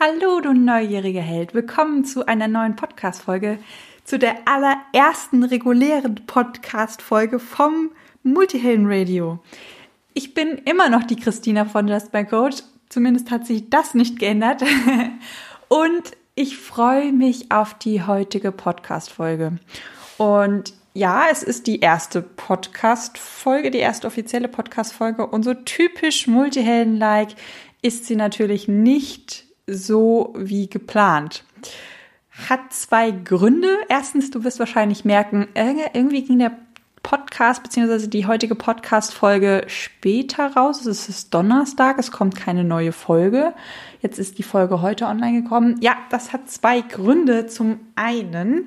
Hallo, du neugieriger Held. Willkommen zu einer neuen Podcast-Folge, zu der allerersten regulären Podcast-Folge vom Multihelden Radio. Ich bin immer noch die Christina von Just My Coach. Zumindest hat sich das nicht geändert. Und ich freue mich auf die heutige Podcast-Folge. Und ja, es ist die erste Podcast-Folge, die erste offizielle Podcast-Folge. Und so typisch Multihelden-like ist sie natürlich nicht so wie geplant. Hat zwei Gründe. Erstens, du wirst wahrscheinlich merken, irgendwie ging der Podcast bzw. die heutige Podcast-Folge später raus. Es ist Donnerstag, es kommt keine neue Folge. Jetzt ist die Folge heute online gekommen. Ja, das hat zwei Gründe. Zum einen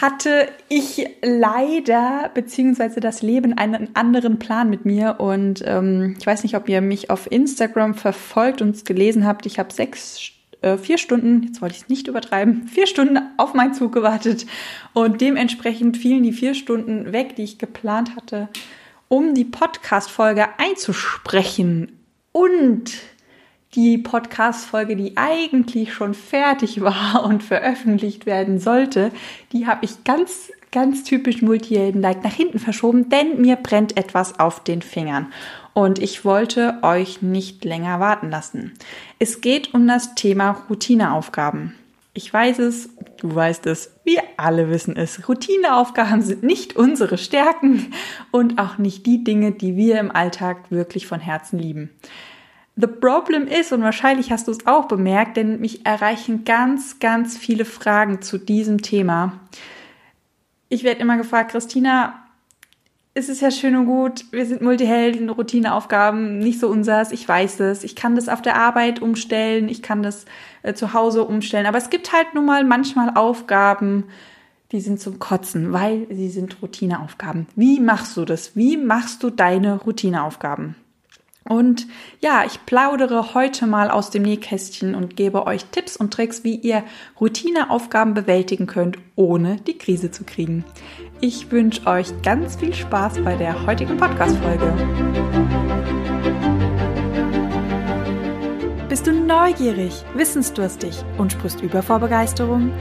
hatte ich leider beziehungsweise das Leben einen anderen Plan mit mir und ähm, ich weiß nicht, ob ihr mich auf Instagram verfolgt und gelesen habt. Ich habe sechs, äh, vier Stunden, jetzt wollte ich es nicht übertreiben, vier Stunden auf meinen Zug gewartet und dementsprechend fielen die vier Stunden weg, die ich geplant hatte, um die Podcast-Folge einzusprechen und die Podcast-Folge, die eigentlich schon fertig war und veröffentlicht werden sollte, die habe ich ganz, ganz typisch Multihelden-like nach hinten verschoben, denn mir brennt etwas auf den Fingern. Und ich wollte euch nicht länger warten lassen. Es geht um das Thema Routineaufgaben. Ich weiß es, du weißt es, wir alle wissen es. Routineaufgaben sind nicht unsere Stärken und auch nicht die Dinge, die wir im Alltag wirklich von Herzen lieben. The problem ist, und wahrscheinlich hast du es auch bemerkt, denn mich erreichen ganz, ganz viele Fragen zu diesem Thema. Ich werde immer gefragt, Christina, es ist ja schön und gut, wir sind Multihelden, Routineaufgaben, nicht so unsers, ich weiß es. Ich kann das auf der Arbeit umstellen, ich kann das äh, zu Hause umstellen, aber es gibt halt nun mal manchmal Aufgaben, die sind zum Kotzen, weil sie sind Routineaufgaben. Wie machst du das? Wie machst du deine Routineaufgaben? Und ja, ich plaudere heute mal aus dem Nähkästchen und gebe euch Tipps und Tricks, wie ihr Routineaufgaben bewältigen könnt, ohne die Krise zu kriegen. Ich wünsche euch ganz viel Spaß bei der heutigen Podcast-Folge. Bist du neugierig, wissensdurstig und sprichst über vor Begeisterung?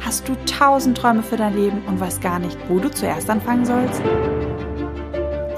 Hast du tausend Träume für dein Leben und weißt gar nicht, wo du zuerst anfangen sollst?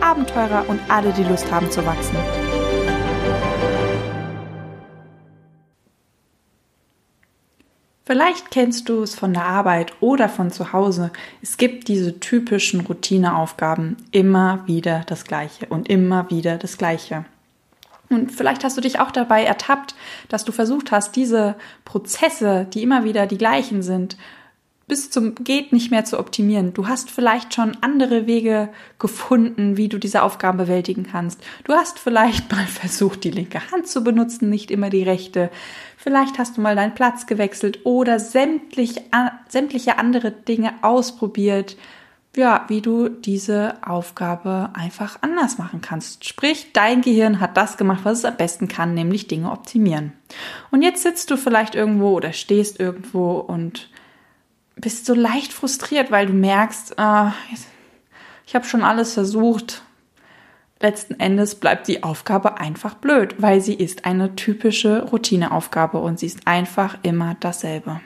Abenteurer und alle, die Lust haben zu wachsen. Vielleicht kennst du es von der Arbeit oder von zu Hause. Es gibt diese typischen Routineaufgaben, immer wieder das Gleiche und immer wieder das Gleiche. Und vielleicht hast du dich auch dabei ertappt, dass du versucht hast, diese Prozesse, die immer wieder die gleichen sind, bis zum geht nicht mehr zu optimieren. Du hast vielleicht schon andere Wege gefunden, wie du diese Aufgaben bewältigen kannst. Du hast vielleicht mal versucht, die linke Hand zu benutzen, nicht immer die rechte. Vielleicht hast du mal deinen Platz gewechselt oder sämtlich, sämtliche andere Dinge ausprobiert. Ja, wie du diese Aufgabe einfach anders machen kannst. Sprich, dein Gehirn hat das gemacht, was es am besten kann, nämlich Dinge optimieren. Und jetzt sitzt du vielleicht irgendwo oder stehst irgendwo und bist so leicht frustriert, weil du merkst, äh, ich habe schon alles versucht. Letzten Endes bleibt die Aufgabe einfach blöd, weil sie ist eine typische Routineaufgabe und sie ist einfach immer dasselbe.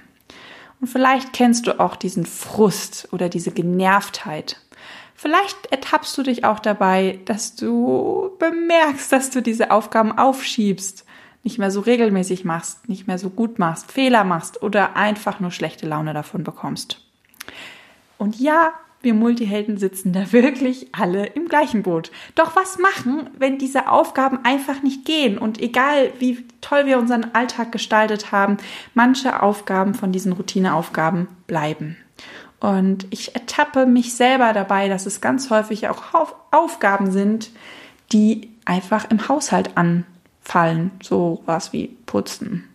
Und vielleicht kennst du auch diesen Frust oder diese Genervtheit. Vielleicht ertappst du dich auch dabei, dass du bemerkst, dass du diese Aufgaben aufschiebst nicht mehr so regelmäßig machst, nicht mehr so gut machst, Fehler machst oder einfach nur schlechte Laune davon bekommst. Und ja, wir Multihelden sitzen da wirklich alle im gleichen Boot. Doch was machen, wenn diese Aufgaben einfach nicht gehen? Und egal, wie toll wir unseren Alltag gestaltet haben, manche Aufgaben von diesen Routineaufgaben bleiben. Und ich ertappe mich selber dabei, dass es ganz häufig auch Aufgaben sind, die einfach im Haushalt an fallen, so was wie putzen.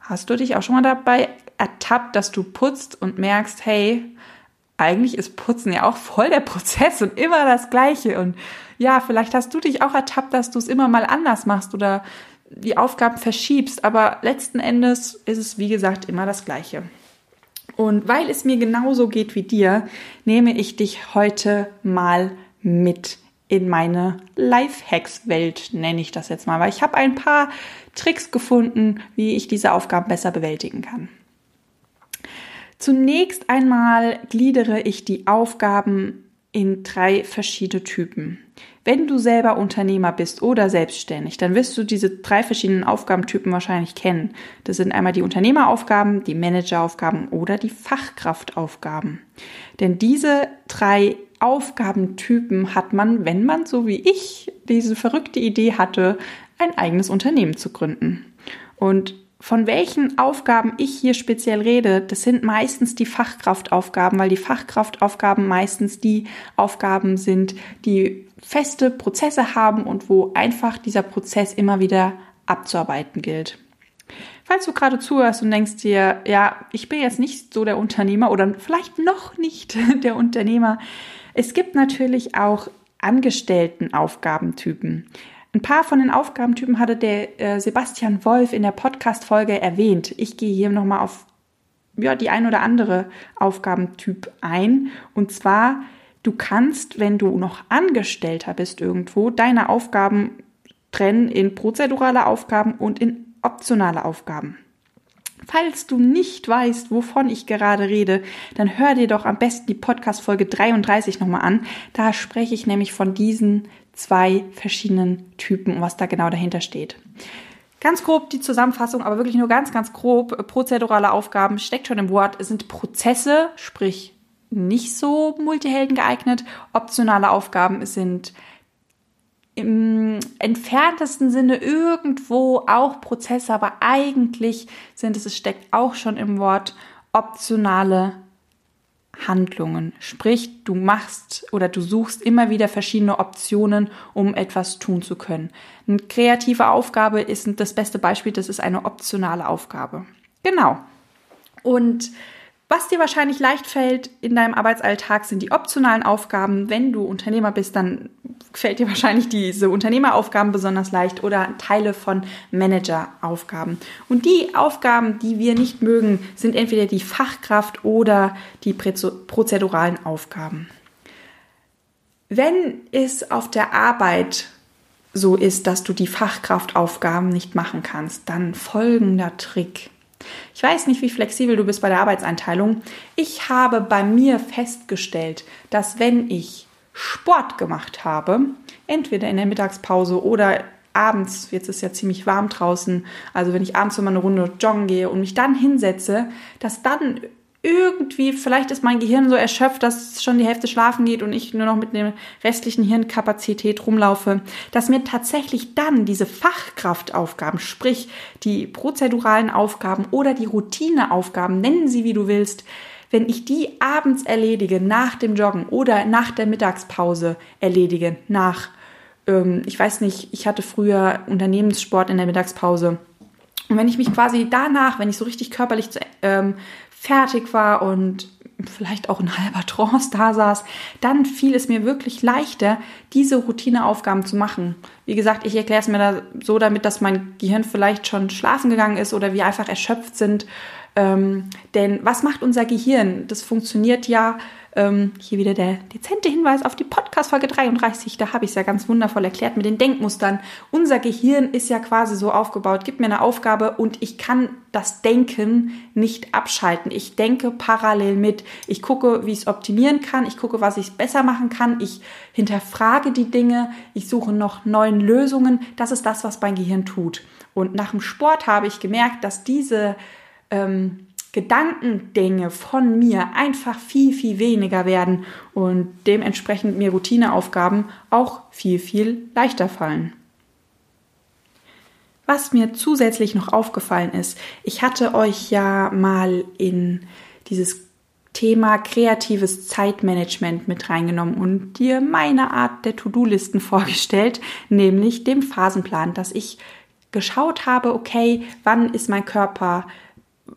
Hast du dich auch schon mal dabei ertappt, dass du putzt und merkst, hey, eigentlich ist Putzen ja auch voll der Prozess und immer das Gleiche. Und ja, vielleicht hast du dich auch ertappt, dass du es immer mal anders machst oder die Aufgaben verschiebst. Aber letzten Endes ist es, wie gesagt, immer das Gleiche. Und weil es mir genauso geht wie dir, nehme ich dich heute mal mit in meine Lifehacks-Welt, nenne ich das jetzt mal, weil ich habe ein paar Tricks gefunden, wie ich diese Aufgaben besser bewältigen kann. Zunächst einmal gliedere ich die Aufgaben in drei verschiedene Typen. Wenn du selber Unternehmer bist oder selbstständig, dann wirst du diese drei verschiedenen Aufgabentypen wahrscheinlich kennen. Das sind einmal die Unternehmeraufgaben, die Manageraufgaben oder die Fachkraftaufgaben. Denn diese drei Aufgabentypen hat man, wenn man so wie ich diese verrückte Idee hatte, ein eigenes Unternehmen zu gründen. Und von welchen Aufgaben ich hier speziell rede, das sind meistens die Fachkraftaufgaben, weil die Fachkraftaufgaben meistens die Aufgaben sind, die feste Prozesse haben und wo einfach dieser Prozess immer wieder abzuarbeiten gilt. Falls du gerade zuhörst und denkst dir, ja, ich bin jetzt nicht so der Unternehmer oder vielleicht noch nicht der Unternehmer, es gibt natürlich auch Angestelltenaufgabentypen. Ein paar von den Aufgabentypen hatte der äh, Sebastian Wolf in der Podcast-Folge erwähnt. Ich gehe hier nochmal auf ja, die ein oder andere Aufgabentyp ein. Und zwar, du kannst, wenn du noch Angestellter bist irgendwo, deine Aufgaben trennen in prozedurale Aufgaben und in optionale Aufgaben. Falls du nicht weißt, wovon ich gerade rede, dann hör dir doch am besten die Podcast-Folge 33 nochmal an. Da spreche ich nämlich von diesen zwei verschiedenen Typen und was da genau dahinter steht. Ganz grob die Zusammenfassung, aber wirklich nur ganz, ganz grob. Prozedurale Aufgaben steckt schon im Wort, sind Prozesse, sprich nicht so Multihelden geeignet. Optionale Aufgaben sind im entferntesten Sinne irgendwo auch Prozesse, aber eigentlich sind es, es steckt auch schon im Wort optionale Handlungen. Sprich, du machst oder du suchst immer wieder verschiedene Optionen, um etwas tun zu können. Eine kreative Aufgabe ist das beste Beispiel, das ist eine optionale Aufgabe. Genau. Und was dir wahrscheinlich leicht fällt in deinem Arbeitsalltag sind die optionalen Aufgaben. Wenn du Unternehmer bist, dann fällt dir wahrscheinlich diese Unternehmeraufgaben besonders leicht oder Teile von Manageraufgaben. Und die Aufgaben, die wir nicht mögen, sind entweder die Fachkraft oder die prozeduralen Aufgaben. Wenn es auf der Arbeit so ist, dass du die Fachkraftaufgaben nicht machen kannst, dann folgender Trick. Ich weiß nicht, wie flexibel du bist bei der Arbeitseinteilung. Ich habe bei mir festgestellt, dass wenn ich Sport gemacht habe, entweder in der Mittagspause oder abends, jetzt ist ja ziemlich warm draußen, also wenn ich abends immer eine Runde joggen gehe und mich dann hinsetze, dass dann irgendwie, vielleicht ist mein Gehirn so erschöpft, dass schon die Hälfte schlafen geht und ich nur noch mit der restlichen Hirnkapazität rumlaufe, dass mir tatsächlich dann diese Fachkraftaufgaben, sprich die prozeduralen Aufgaben oder die Routineaufgaben, nennen sie wie du willst, wenn ich die abends erledige, nach dem Joggen oder nach der Mittagspause erledige, nach, ähm, ich weiß nicht, ich hatte früher Unternehmenssport in der Mittagspause. Und wenn ich mich quasi danach, wenn ich so richtig körperlich zu, ähm, fertig war und vielleicht auch in halber Trance da saß, dann fiel es mir wirklich leichter, diese Routineaufgaben zu machen. Wie gesagt, ich erkläre es mir da so damit, dass mein Gehirn vielleicht schon schlafen gegangen ist oder wir einfach erschöpft sind. Ähm, denn was macht unser Gehirn? Das funktioniert ja ähm, hier wieder der dezente Hinweis auf die Podcast-Folge 33. Da habe ich es ja ganz wundervoll erklärt mit den Denkmustern. Unser Gehirn ist ja quasi so aufgebaut, gibt mir eine Aufgabe und ich kann das Denken nicht abschalten. Ich denke parallel mit. Ich gucke, wie ich es optimieren kann. Ich gucke, was ich besser machen kann. Ich hinterfrage die Dinge. Ich suche noch neuen Lösungen. Das ist das, was mein Gehirn tut. Und nach dem Sport habe ich gemerkt, dass diese ähm, Gedankengänge von mir einfach viel, viel weniger werden und dementsprechend mir Routineaufgaben auch viel, viel leichter fallen. Was mir zusätzlich noch aufgefallen ist, ich hatte euch ja mal in dieses Thema kreatives Zeitmanagement mit reingenommen und dir meine Art der To-Do-Listen vorgestellt, nämlich dem Phasenplan, dass ich geschaut habe, okay, wann ist mein Körper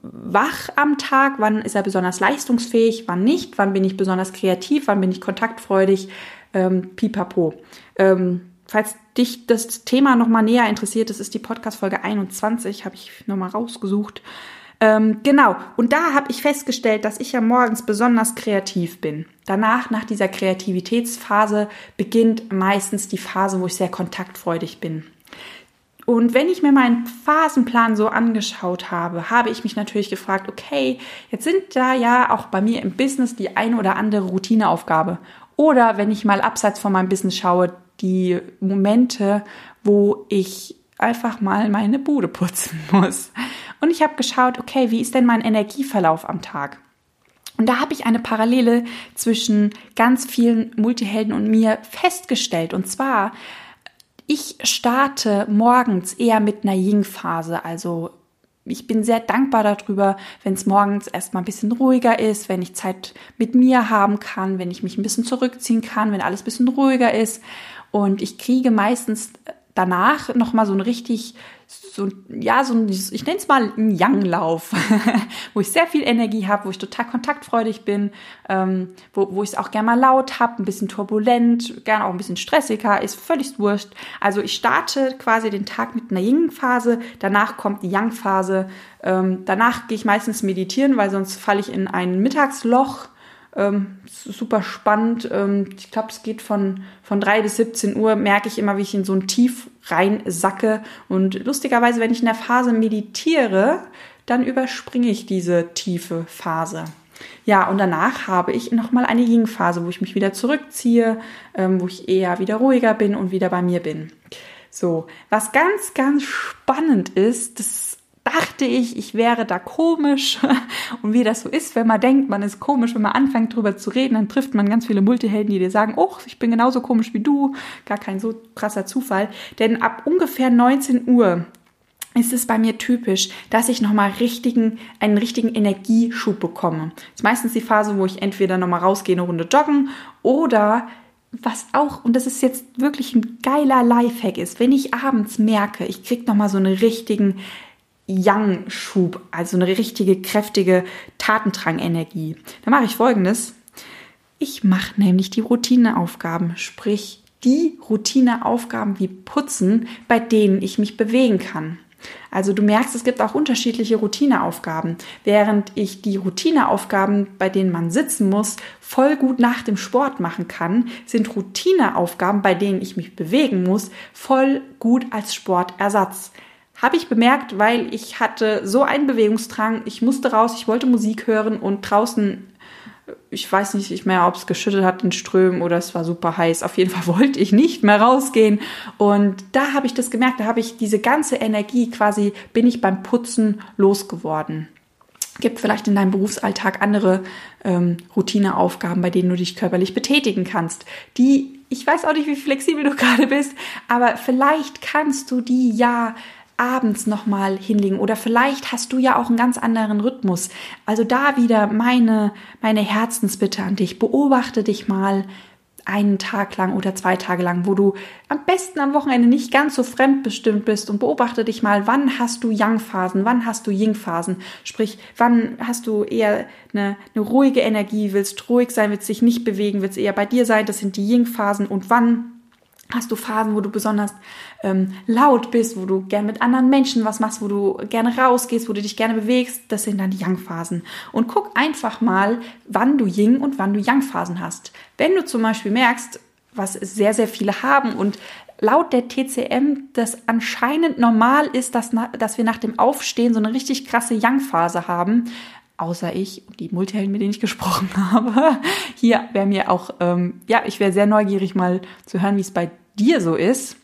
wach am Tag, wann ist er besonders leistungsfähig, wann nicht, wann bin ich besonders kreativ, wann bin ich kontaktfreudig, ähm, pipapo. Ähm, falls dich das Thema nochmal näher interessiert, das ist die Podcast-Folge 21, habe ich nochmal rausgesucht. Ähm, genau, und da habe ich festgestellt, dass ich ja morgens besonders kreativ bin. Danach, nach dieser Kreativitätsphase, beginnt meistens die Phase, wo ich sehr kontaktfreudig bin. Und wenn ich mir meinen Phasenplan so angeschaut habe, habe ich mich natürlich gefragt, okay, jetzt sind da ja auch bei mir im Business die eine oder andere Routineaufgabe. Oder wenn ich mal abseits von meinem Business schaue, die Momente, wo ich einfach mal meine Bude putzen muss. Und ich habe geschaut, okay, wie ist denn mein Energieverlauf am Tag? Und da habe ich eine Parallele zwischen ganz vielen Multihelden und mir festgestellt. Und zwar, ich starte morgens eher mit einer Ying-Phase, also ich bin sehr dankbar darüber, wenn es morgens erstmal ein bisschen ruhiger ist, wenn ich Zeit mit mir haben kann, wenn ich mich ein bisschen zurückziehen kann, wenn alles ein bisschen ruhiger ist. Und ich kriege meistens danach nochmal so ein richtig, so, ja, so ein, ich nenne es mal einen Young-Lauf, wo ich sehr viel Energie habe, wo ich total kontaktfreudig bin, ähm, wo, wo ich es auch gerne mal laut habe, ein bisschen turbulent, gerne auch ein bisschen stressiger, ist völlig wurscht. Also ich starte quasi den Tag mit einer Yin-Phase, danach kommt die Yang-Phase, ähm, danach gehe ich meistens meditieren, weil sonst falle ich in ein Mittagsloch ähm, super spannend. Ähm, ich glaube, es geht von, von drei bis 17 Uhr, merke ich immer, wie ich in so ein Tief rein sacke. Und lustigerweise, wenn ich in der Phase meditiere, dann überspringe ich diese tiefe Phase. Ja, und danach habe ich nochmal eine Yin-Phase, wo ich mich wieder zurückziehe, ähm, wo ich eher wieder ruhiger bin und wieder bei mir bin. So, was ganz, ganz spannend ist, das dachte ich, ich wäre da komisch. Und wie das so ist, wenn man denkt, man ist komisch, wenn man anfängt drüber zu reden, dann trifft man ganz viele Multihelden, die dir sagen, oh, ich bin genauso komisch wie du. Gar kein so krasser Zufall. Denn ab ungefähr 19 Uhr ist es bei mir typisch, dass ich nochmal richtigen, einen richtigen Energieschub bekomme. Das ist meistens die Phase, wo ich entweder nochmal rausgehe, eine Runde joggen oder was auch, und das ist jetzt wirklich ein geiler Lifehack ist, wenn ich abends merke, ich krieg nochmal so einen richtigen Yang-Schub, also eine richtige kräftige Tatendrang-Energie. Dann mache ich folgendes. Ich mache nämlich die Routineaufgaben, sprich die Routineaufgaben wie Putzen, bei denen ich mich bewegen kann. Also du merkst, es gibt auch unterschiedliche Routineaufgaben. Während ich die Routineaufgaben, bei denen man sitzen muss, voll gut nach dem Sport machen kann, sind Routineaufgaben, bei denen ich mich bewegen muss, voll gut als Sportersatz. Habe ich bemerkt, weil ich hatte so einen Bewegungsdrang. Ich musste raus, ich wollte Musik hören und draußen, ich weiß nicht mehr, ob es geschüttet hat in Strömen oder es war super heiß. Auf jeden Fall wollte ich nicht mehr rausgehen. Und da habe ich das gemerkt, da habe ich diese ganze Energie quasi, bin ich beim Putzen losgeworden. Gibt vielleicht in deinem Berufsalltag andere ähm, Routineaufgaben, bei denen du dich körperlich betätigen kannst, die ich weiß auch nicht, wie flexibel du gerade bist, aber vielleicht kannst du die ja abends nochmal hinlegen. Oder vielleicht hast du ja auch einen ganz anderen Rhythmus. Also da wieder meine, meine Herzensbitte an dich. Beobachte dich mal einen Tag lang oder zwei Tage lang, wo du am besten am Wochenende nicht ganz so fremdbestimmt bist. Und beobachte dich mal, wann hast du Yang-Phasen, wann hast du Ying-Phasen, sprich, wann hast du eher eine, eine ruhige Energie, willst ruhig sein, willst dich nicht bewegen, willst eher bei dir sein, das sind die Ying-Phasen. Und wann Hast du Phasen, wo du besonders ähm, laut bist, wo du gerne mit anderen Menschen was machst, wo du gerne rausgehst, wo du dich gerne bewegst? Das sind dann die Yang-Phasen. Und guck einfach mal, wann du Ying und wann du Yang-Phasen hast. Wenn du zum Beispiel merkst, was sehr, sehr viele haben und laut der TCM das anscheinend normal ist, dass, dass wir nach dem Aufstehen so eine richtig krasse Yang-Phase haben, außer ich und die Multihelden, mit denen ich gesprochen habe. Hier wäre mir auch, ähm, ja, ich wäre sehr neugierig mal zu hören, wie es bei dir so ist.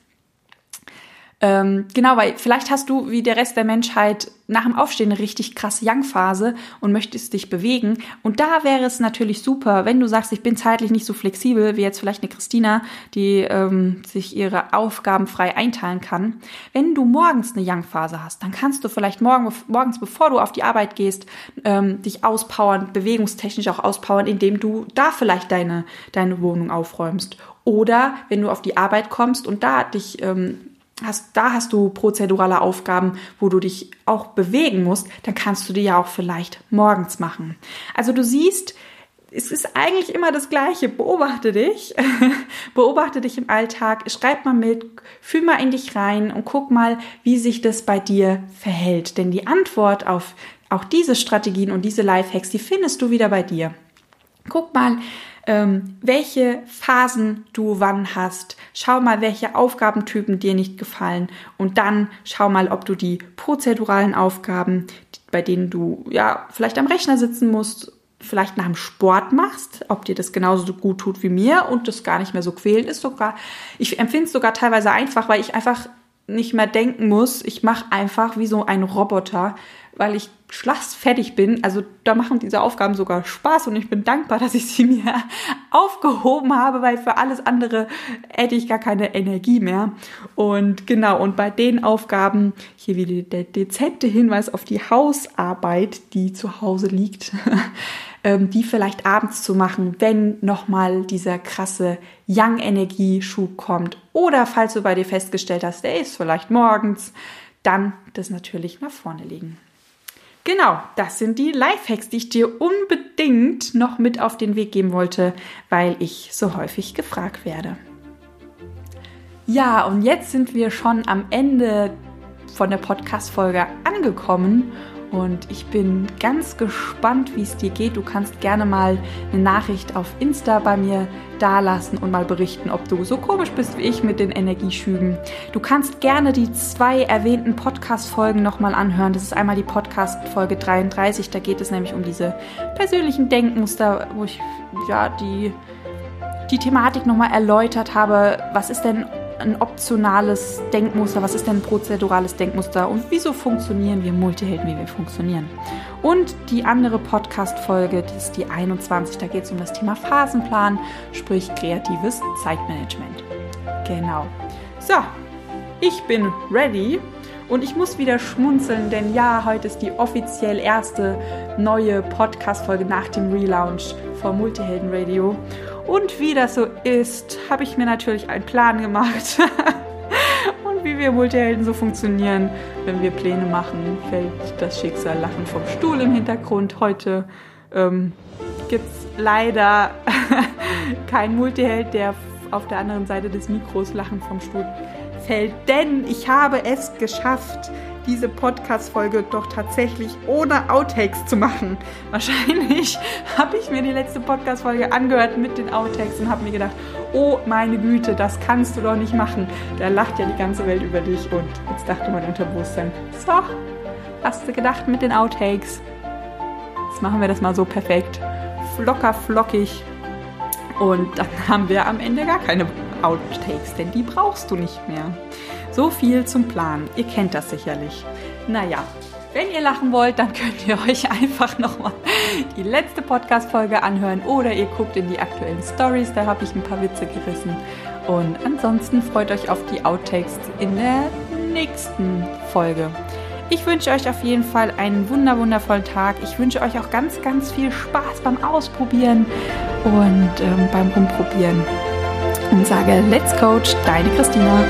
Ähm, genau, weil vielleicht hast du wie der Rest der Menschheit nach dem Aufstehen eine richtig krasse Young-Phase und möchtest dich bewegen. Und da wäre es natürlich super, wenn du sagst, ich bin zeitlich nicht so flexibel wie jetzt vielleicht eine Christina, die ähm, sich ihre Aufgaben frei einteilen kann. Wenn du morgens eine Young-Phase hast, dann kannst du vielleicht morgen, morgens, bevor du auf die Arbeit gehst, ähm, dich auspowern, bewegungstechnisch auch auspowern, indem du da vielleicht deine, deine Wohnung aufräumst. Oder wenn du auf die Arbeit kommst und da dich ähm, hast, da hast du prozedurale Aufgaben, wo du dich auch bewegen musst, dann kannst du die ja auch vielleicht morgens machen. Also du siehst, es ist eigentlich immer das Gleiche. Beobachte dich, beobachte dich im Alltag, schreib mal mit, fühl mal in dich rein und guck mal, wie sich das bei dir verhält. Denn die Antwort auf auch diese Strategien und diese Lifehacks, die findest du wieder bei dir. Guck mal, ähm, welche Phasen du wann hast. Schau mal, welche Aufgabentypen dir nicht gefallen. Und dann schau mal, ob du die prozeduralen Aufgaben, bei denen du ja vielleicht am Rechner sitzen musst, vielleicht nach dem Sport machst, ob dir das genauso gut tut wie mir und das gar nicht mehr so quälend ist sogar. Ich empfinde es sogar teilweise einfach, weil ich einfach nicht mehr denken muss. Ich mache einfach wie so ein Roboter weil ich schlafsfertig bin. Also da machen diese Aufgaben sogar Spaß und ich bin dankbar, dass ich sie mir aufgehoben habe, weil für alles andere hätte ich gar keine Energie mehr. Und genau, und bei den Aufgaben, hier wieder der dezente Hinweis auf die Hausarbeit, die zu Hause liegt, ähm, die vielleicht abends zu machen, wenn nochmal dieser krasse Young-Energie-Schub kommt. Oder falls du bei dir festgestellt hast, der ist vielleicht morgens, dann das natürlich nach vorne legen. Genau, das sind die Lifehacks, die ich dir unbedingt noch mit auf den Weg geben wollte, weil ich so häufig gefragt werde. Ja, und jetzt sind wir schon am Ende von der Podcast-Folge angekommen und ich bin ganz gespannt, wie es dir geht. Du kannst gerne mal eine Nachricht auf Insta bei mir dalassen und mal berichten, ob du so komisch bist wie ich mit den Energieschüben. Du kannst gerne die zwei erwähnten Podcast-Folgen nochmal anhören. Das ist einmal die Podcast-Folge 33. Da geht es nämlich um diese persönlichen Denkmuster, wo ich ja die, die Thematik nochmal erläutert habe. Was ist denn ein optionales Denkmuster, was ist denn ein prozedurales Denkmuster und wieso funktionieren wir Multihelden, wie wir funktionieren. Und die andere Podcast-Folge, das ist die 21, da geht es um das Thema Phasenplan, sprich kreatives Zeitmanagement. Genau. So, ich bin ready und ich muss wieder schmunzeln, denn ja, heute ist die offiziell erste neue Podcast-Folge nach dem Relaunch vom Multihelden Radio. Und wie das so ist, habe ich mir natürlich einen Plan gemacht. und wie wir Multihelden so funktionieren, wenn wir Pläne machen, fällt das Schicksal lachen vom Stuhl im Hintergrund. Heute ähm, gibt es leider keinen Multiheld, der auf der anderen Seite des Mikros lachen vom Stuhl fällt, denn ich habe es geschafft, diese Podcast-Folge doch tatsächlich ohne Outtakes zu machen. Wahrscheinlich habe ich mir die letzte Podcast-Folge angehört mit den Outtakes und habe mir gedacht, oh meine Güte, das kannst du doch nicht machen. Da lacht ja die ganze Welt über dich und jetzt dachte mein Unterbewusstsein, so, hast du gedacht mit den Outtakes? Jetzt machen wir das mal so perfekt, flocker, flockig und dann haben wir am Ende gar keine Outtakes, denn die brauchst du nicht mehr. So viel zum Plan. Ihr kennt das sicherlich. Naja, wenn ihr lachen wollt, dann könnt ihr euch einfach nochmal die letzte Podcast-Folge anhören oder ihr guckt in die aktuellen Stories, da habe ich ein paar Witze gerissen. Und ansonsten freut euch auf die Outtakes in der nächsten Folge. Ich wünsche euch auf jeden Fall einen wunder wundervollen Tag. Ich wünsche euch auch ganz, ganz viel Spaß beim Ausprobieren und ähm, beim Rumprobieren und sage Let's Coach, deine Christina.